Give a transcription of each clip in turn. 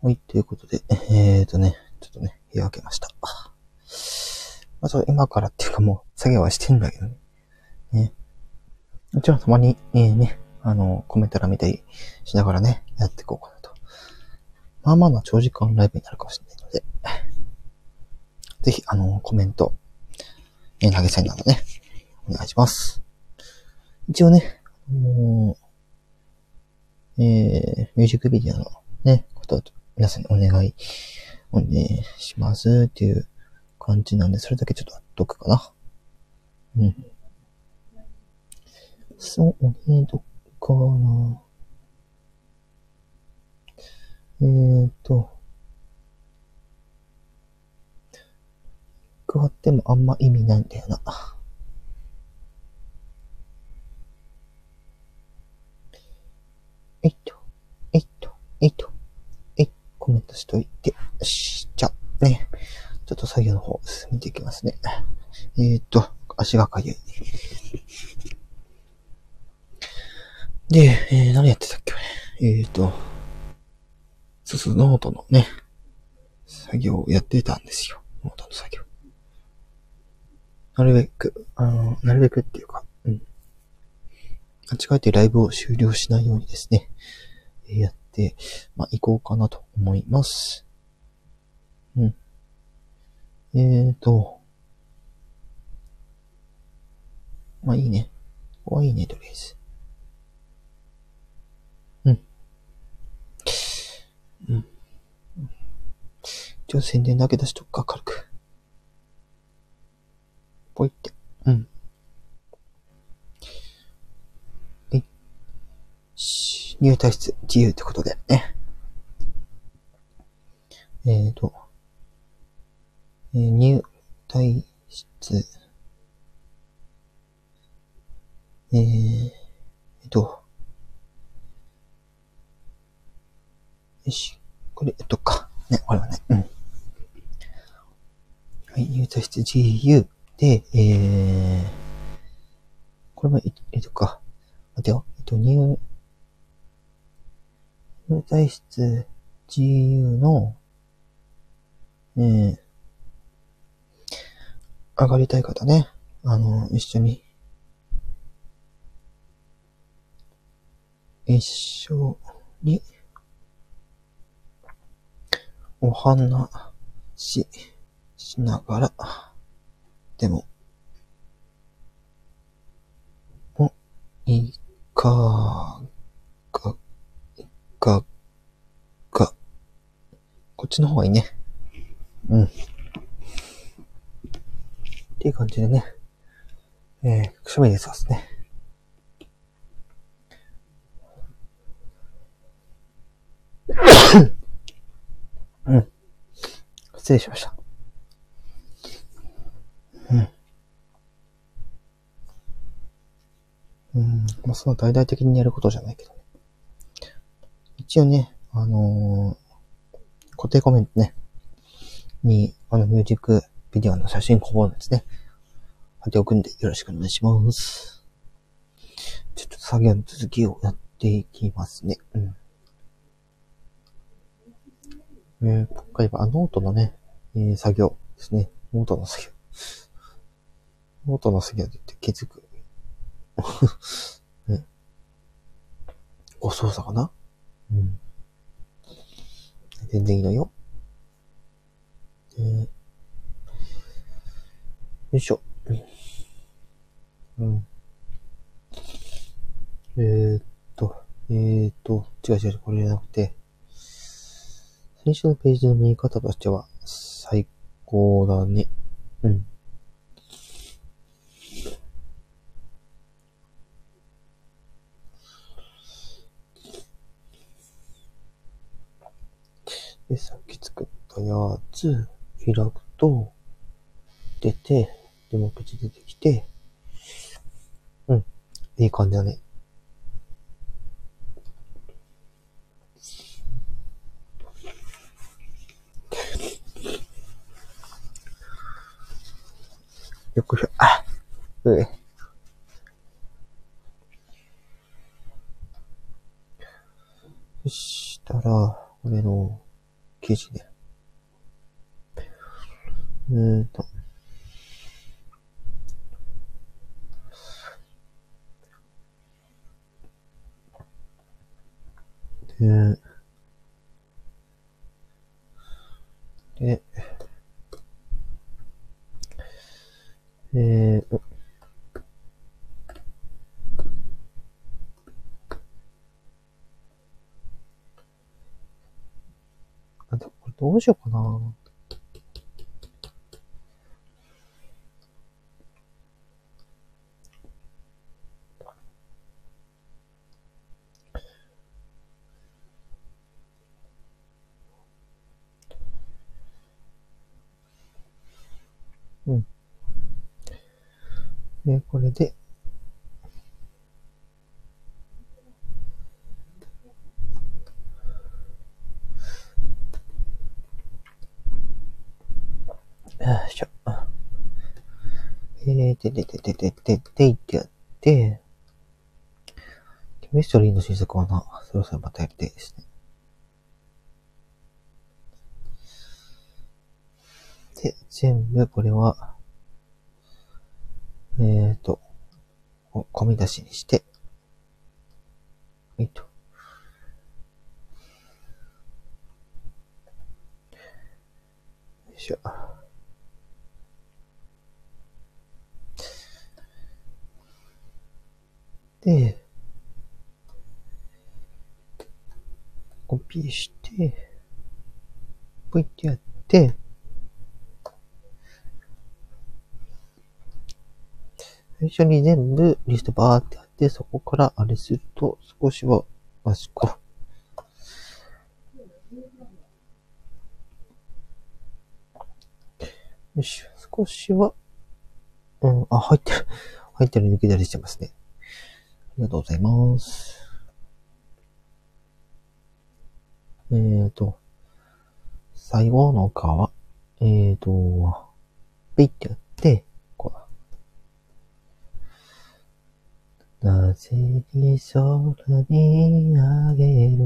はい、ということで、えーとね、ちょっとね、部屋開けました。まず今からっていうかもう作業はしてんだけどね。ね。もちろんたまに、えー、ね、あの、コメント欄見たりしながらね、やっていこうかなと。まあまあな長時間ライブになるかもしれないので、ぜひ、あの、コメント、えー、投げ銭などね、お願いします。一応ね、もう、えー、ミュージックビデオのね、こと皆さんにお願い、お願いしますっていう感じなんで、それだけちょっとやっとくかな。うん。そうね、どっかな。えーと、加わってもあんま意味ないんだよな。えっと、えっと、えっと、えい、コメントしといて、よし、じゃあ、ね、ちょっと作業の方進めていきますね。えーと、足がかゆい。で、えー、何やってたっけえーと、そうそう、ノートのね、作業をやってたんですよ。ノートの作業。なるべく、あの、なるべくっていうか、うん。間違えてライブを終了しないようにですね、えやって、まあ、行こうかなと思います。うん。えーと、まあ、いいね。ここはいいね、とりあえず。うん。うん。一応宣伝だけ出しとくか、軽く。ぽいって。うん。はい。し入退室自由ってことでね。えーと、えー入退室、えー、えっと、よし、これ、えっとか。ね、これはね、うん。はい、入退室 GU で、えー、これも、えっとか。待てよ。えっと、入、入退室 GU の、えー、上がりたい方ね。あの、一緒に、一緒に、お話し、しながら、でも、お、いかが、いかが、こっちの方がいいね。うん。っていう感じでね。えー、くしゃみ出てますね。うん。失礼しました。うん。うん。まあ、そんな大々的にやることじゃないけどね。一応ね、あのー固定コメントね、に、あの、ミュージックビデオの写真こぼですね。貼っておくんでよろしくお願いします。ちょっと作業の続きをやっていきますね。うん。えー、今回はノートのね、えー作業ですね。ノートの作業。ノートの作業って気づく。ね。誤操作かな？うん。全然いいのよ。えー、よいしょ。うん。えー、っと、えー、っと、違う違う、これじゃなくて、先週のページの見え方としては最高だね。うん。で、さっき作ったやつ、開くと、出て、で、も口出てきて、うん、いい感じだね。よくしょ、あうえ。そしたら、これの、記事で。えーと。で、えー、あと、これどうしようかな。うん。で、これで、えー、で、で、で、で、で、で、で、いってやって、ケミストリーの新作はな、そろそろまたやりたいですね。で、全部これは、えーと、込み出しにして、はいと。よいしょ。で、コピーして、ポイってやって、最初に全部リストバーってやって、そこからあれすると、少しは、あそこ。よし、少しは、うん、あ、入ってる。入ってる抜き出りしてますね。ありがとうございます。えーと、最後の皮、えーと、ピッてやって、こうだ。なぜに空見上げる？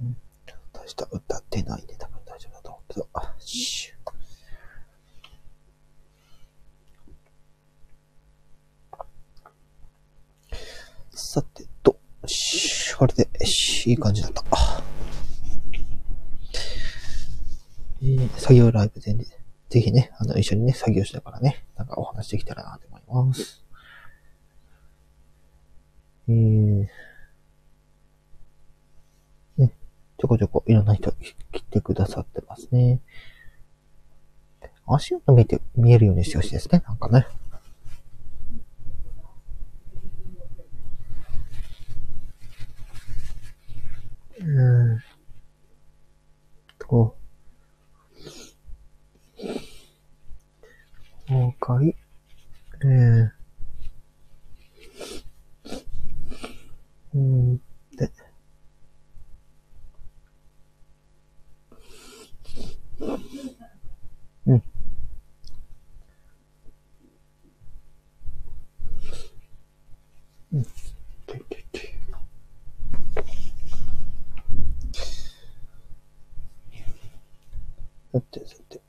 うん大した歌ってないんで多分大丈夫だと思うけど。シュさてと、しこれで、しいい感じだった。えー作業ライブでね、ぜひね、あの、一緒にね、作業しながらね、なんかお話できたらなと思います。えー、ね、ちょこちょこいろんな人来てくださってますね。足音見て、見えるようにしてほしいですね、なんかね。うーん。と、もう一回、えー、うーん、で、うん。うん。てててさてさて、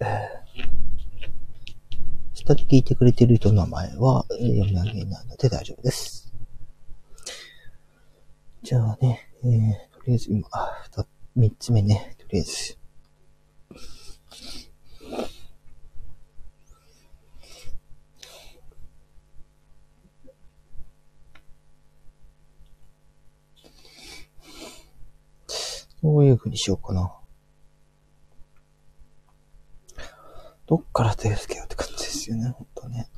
下で聞いてくれてる人の名前は読み上げないので大丈夫です。じゃあね、えー、とりあえず今、あ三つ目ね、とりあえず。どういう風にしようかな。どっから手つけようって感じですよね、ほんとね。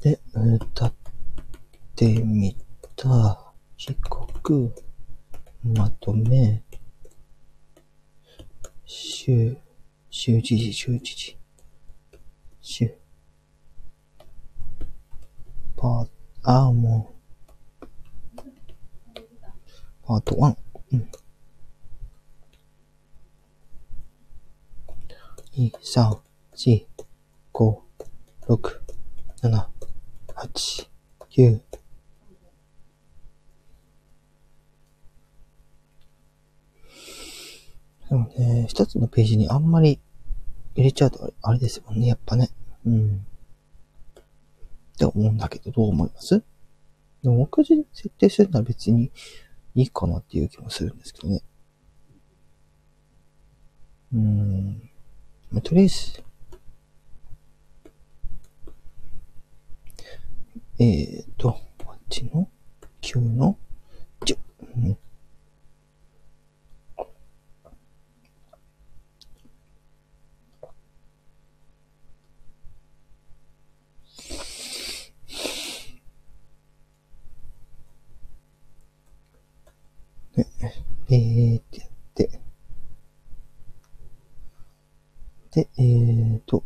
で、歌ってみた時刻、まとめ、週、週時時、週時時。週。パあ、もう。パート1。うん。2、3、4、5、6、7、8、9、でもね、一つのページにあんまり入れちゃうとあれですもんね、やっぱね。うん。って思うんだけど、どう思います？でも目次設定するのは別にいいかなっていう気もするんですけどね。うーん。ま、とりあえず、えーと、あっちの？9の10。うんで、えーってやって、で、えーと、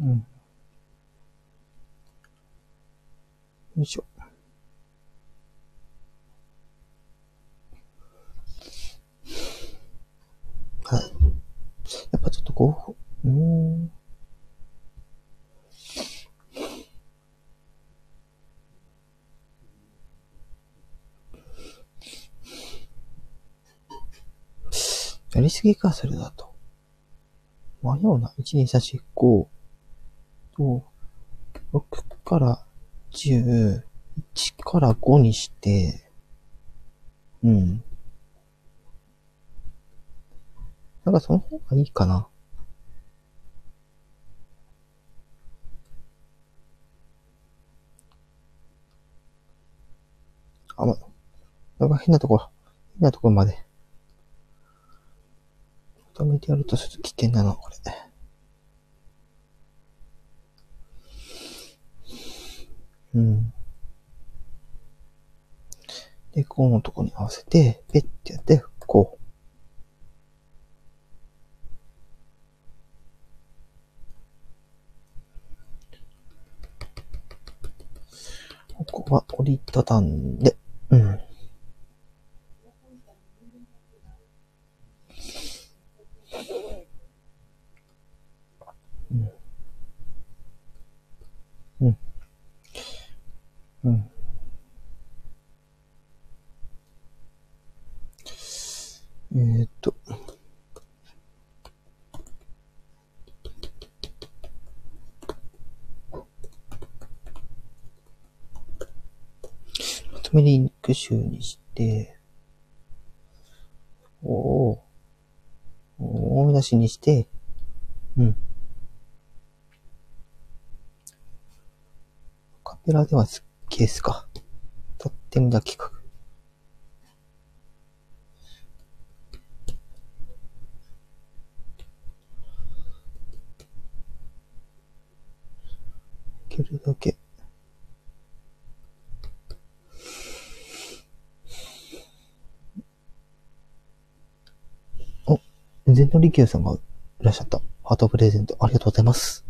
うん。よいしょ。はい。やっぱちょっとこう、うーん。やりすぎか、それだと。迷うな。1、2、3、4、5と、6から10、1から5にして、うん。なんかその方がいいかな。あ、ま、なんか変なところ、変なところまで。まとめてやるとちょっと危険だな、これ。うん。で、こうのとこに合わせて、ペッてやって、こう。ここは折りたたんで、うん。うん。うん。えーっと。まとめリンク集にして、おー大見出しにして、うん。カペラではスケースか。とってもだ企画。いけるだけ。お、全の力也さんがいらっしゃった。ハートプレゼントありがとうございます。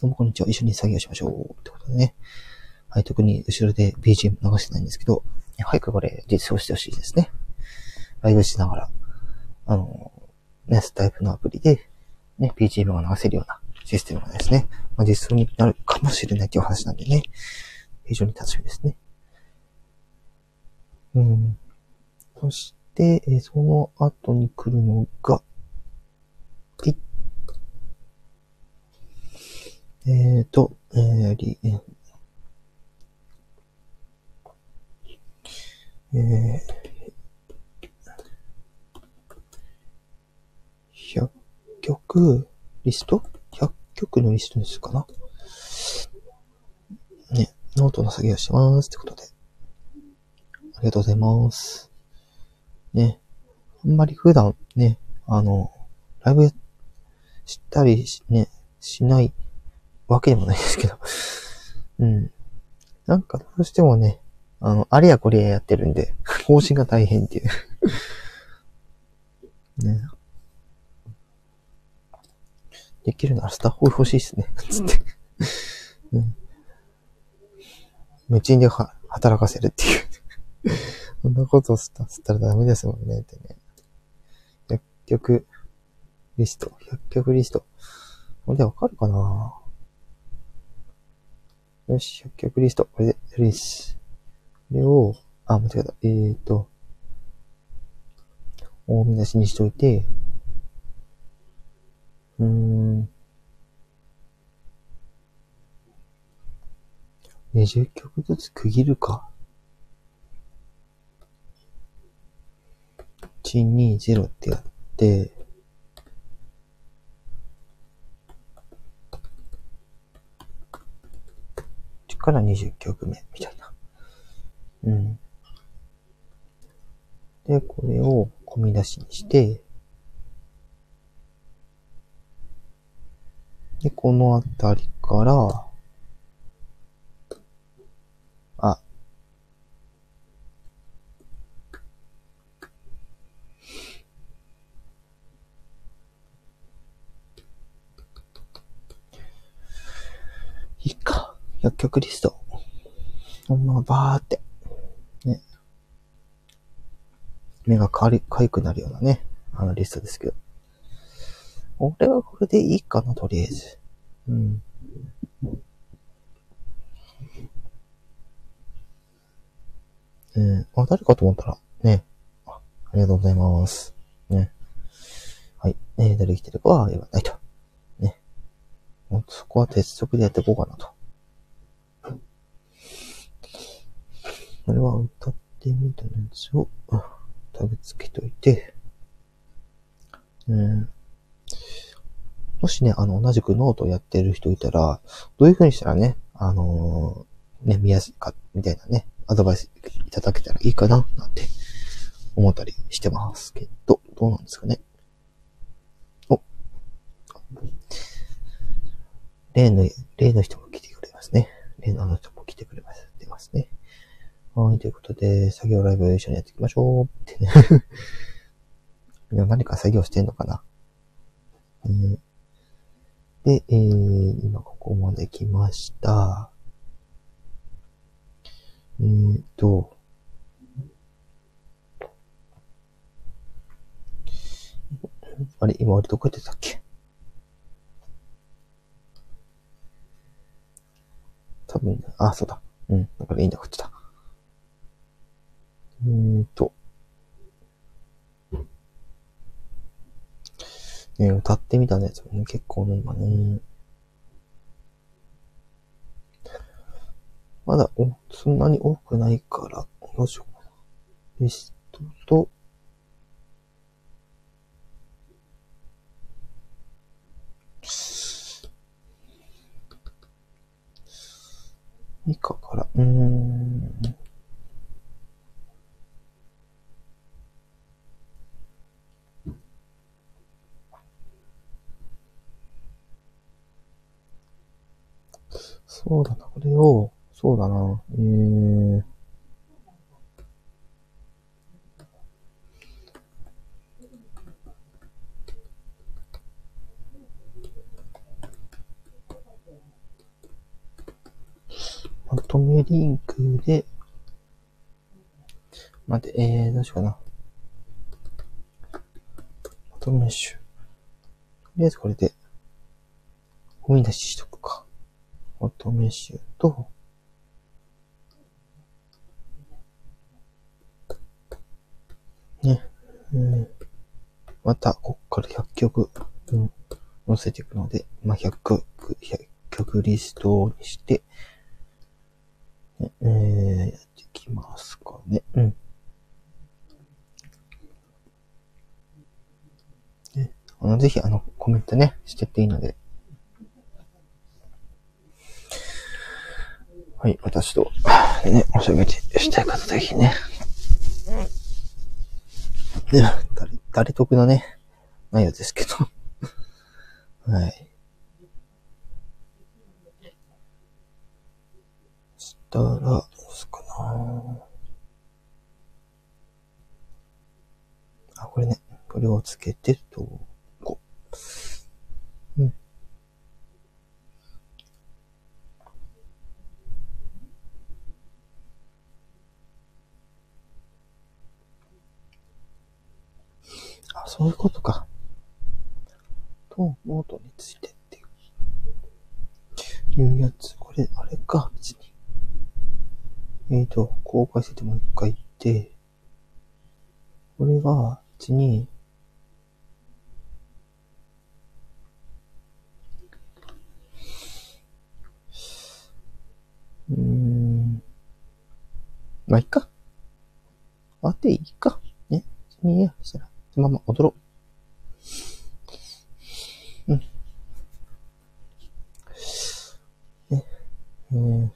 どうもこんにちは。一緒に作業しましょう。ってことでね。はい、特に後ろで BGM 流してないんですけど、早くこれ実装してほしいですね。ライブしながら、あの、ね、スタイプのアプリで、ね、BGM が流せるようなシステムがですね、まあ、実装になるかもしれないっていう話なんでね、非常に楽しみですね。うん。そして、えその後に来るのが、えーと、えー、り、えーえー、100曲リスト ?100 曲のリストでするかな？ね、ノートの作業してますってことで。ありがとうございます。ね、あんまり普段ね、あの、ライブしたりしね、しないわけでもないですけど。うん。なんかどうしてもね、あの、あれやこれややってるんで、更新が大変っていう ね。できるならスタッフ欲しいっすね。つって。うん。無賃で働かせるっていうそんなことしたらダメですもんね、ってね。薬局リスト。薬局リスト。これでわかるかな？よし、薬局リスト。これでやるし。これを、あ、間違えた。えーと、大見出しにしといて、うーん。20曲ずつ区切るか。120ってやって、から20曲目みたいな。うん。で、これを込み出しにして、で、このあたりから、あ、いいか。薬局リスト。ほんまバーって、ね。目がかり、かゆくなるようなね、あのリストですけど。俺はこれでいいかな、とりあえず。うん。えー、あ、誰かと思ったら、ね。ありがとうございます。ね。はい。えー、誰来てるかは言わないと。ね。そこは鉄則でやっていこうかなと。これは歌ってみたやつをタグ付けといて、うん、もしね、あの、同じくノートをやってる人いたら、どういう風にしたらね、あのー、ね、見やすいか、みたいなね、アドバイスいただけたらいいかな、なんて思ったりしてますけど、どうなんですかね。お。例の、例の人も来てくれますね。例のあの人も来てくれます。出ますね。はい、ということで、作業ライブ一緒にやっていきましょうってね何か作業してんのかな、えー、で、えー、今ここまで来ました。えーと、あれ今俺どこやってたっけ？多分、あ、そうだ。うん。だからいいんだ、こっちだ。えーと。ね、歌ってみたやつもね、結構ね、今ね。まだ、お、そんなに多くないから、どうしようかな。リストと、以下から、うーん。そうだな、これを、そうだな、えー、まとめリンクで、待って、えー、どうしようかな。まとめ集。とりあえずこれで、ゴミ出ししとく。乙女集と、ね、えー、また、こっから100曲、うん、載せていくので、まあ、100曲、100曲リストにして、ね、えー、やっていきますかね。うん。ね、あの、ぜひ、あの、コメントね、してっていいので、はい、私と、ね、おしゃべりしたい方ぜひね。で、誰、誰得のね、内容ですけど。はい。したら、どうすかなあ、これね、これをつけて、と、こう。うん。そういうことか。と、ノートについてっていう。いうやつ。これ、あれか、別に。えっ、ー、と、公開しててもう一回言って、これが、別に、うーん。まあ、いっか。あっていいか。ね。いいや。したら、まま踊ろう。うん。ね。えー、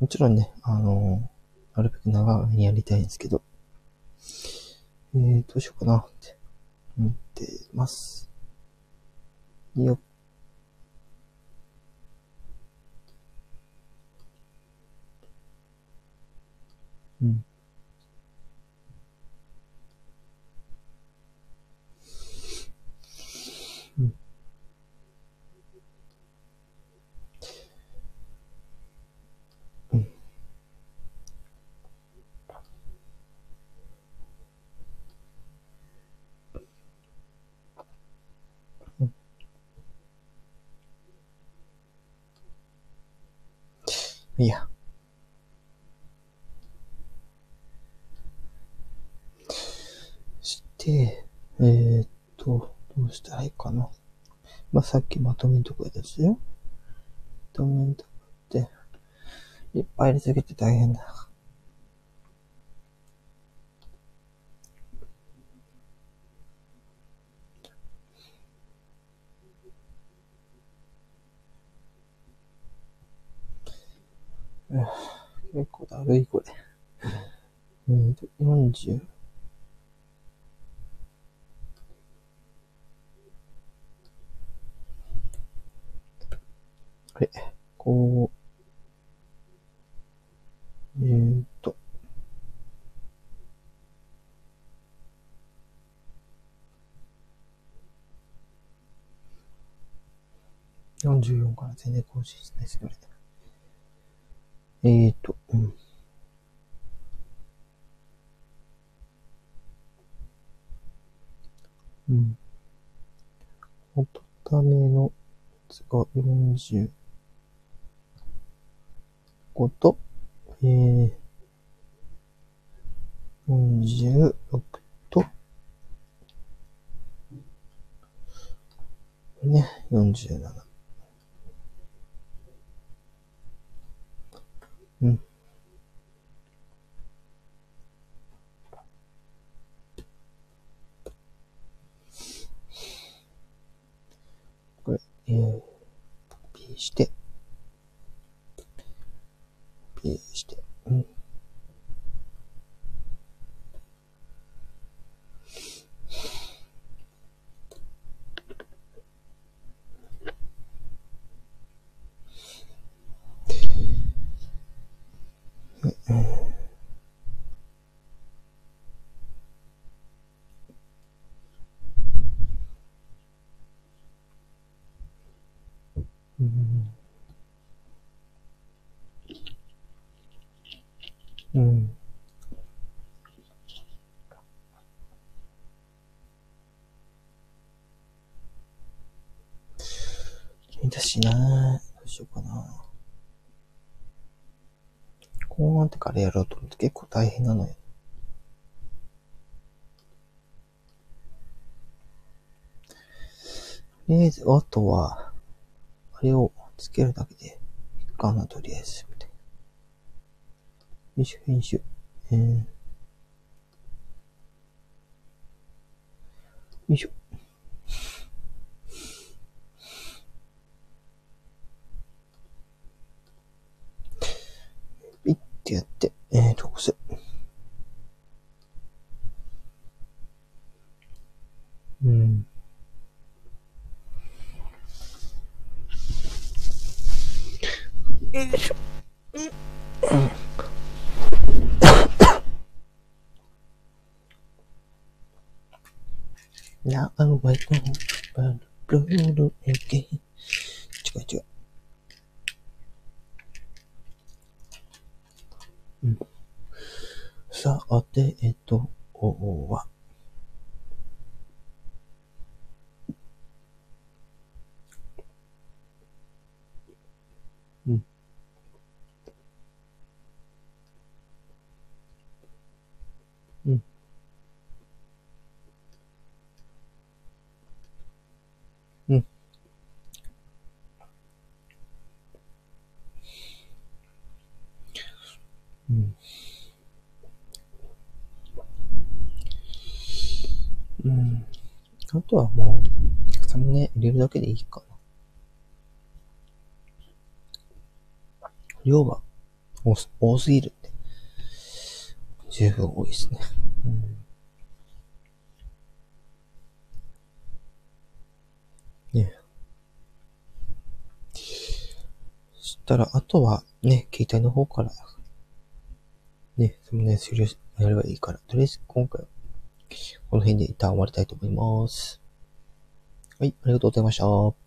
もちろんね、あのー、なるべく長めにやりたいんですけど、えー、どうしようかなって思ってます。よっ。うん。うん。うん。うんいや。えー、っと、どうしたらいいかな。まあ、さっきまとめんとこやですよ。まとめんとこって、いっぱい入れすぎて大変だ。結構だるい、これ。えーと、40。あれ、こう、えー、っと、44から全然更新しないですね。えーと、うん。うん。音ためのつが40。こと、えー、46と、ね、47。うん。これ、えー、P して、P して、うん。うん。だしなどうしようかなこうなってからやろうと思って結構大変なのよ。とりあえず、あとは、あれをつけるだけで、いいかな、とりあえず。編集、編集。えー、よいしょ。ピッてやって、えー、と、こせ。うん。よいしょ。Now I wake up, but blue again. 違う違う。うん。さあて、えっと、おは、うん。うん。うん。うん。うん。あとはもう、サムネ入れるだけでいいかな。量は多す多すぎるって。十分多いですね。うん。ねそしたら、あとはね、携帯の方から、ね、サムネ終了しやればいいから、とりあえず今回は、この辺で一旦終わりたいと思います。はい、ありがとうございました。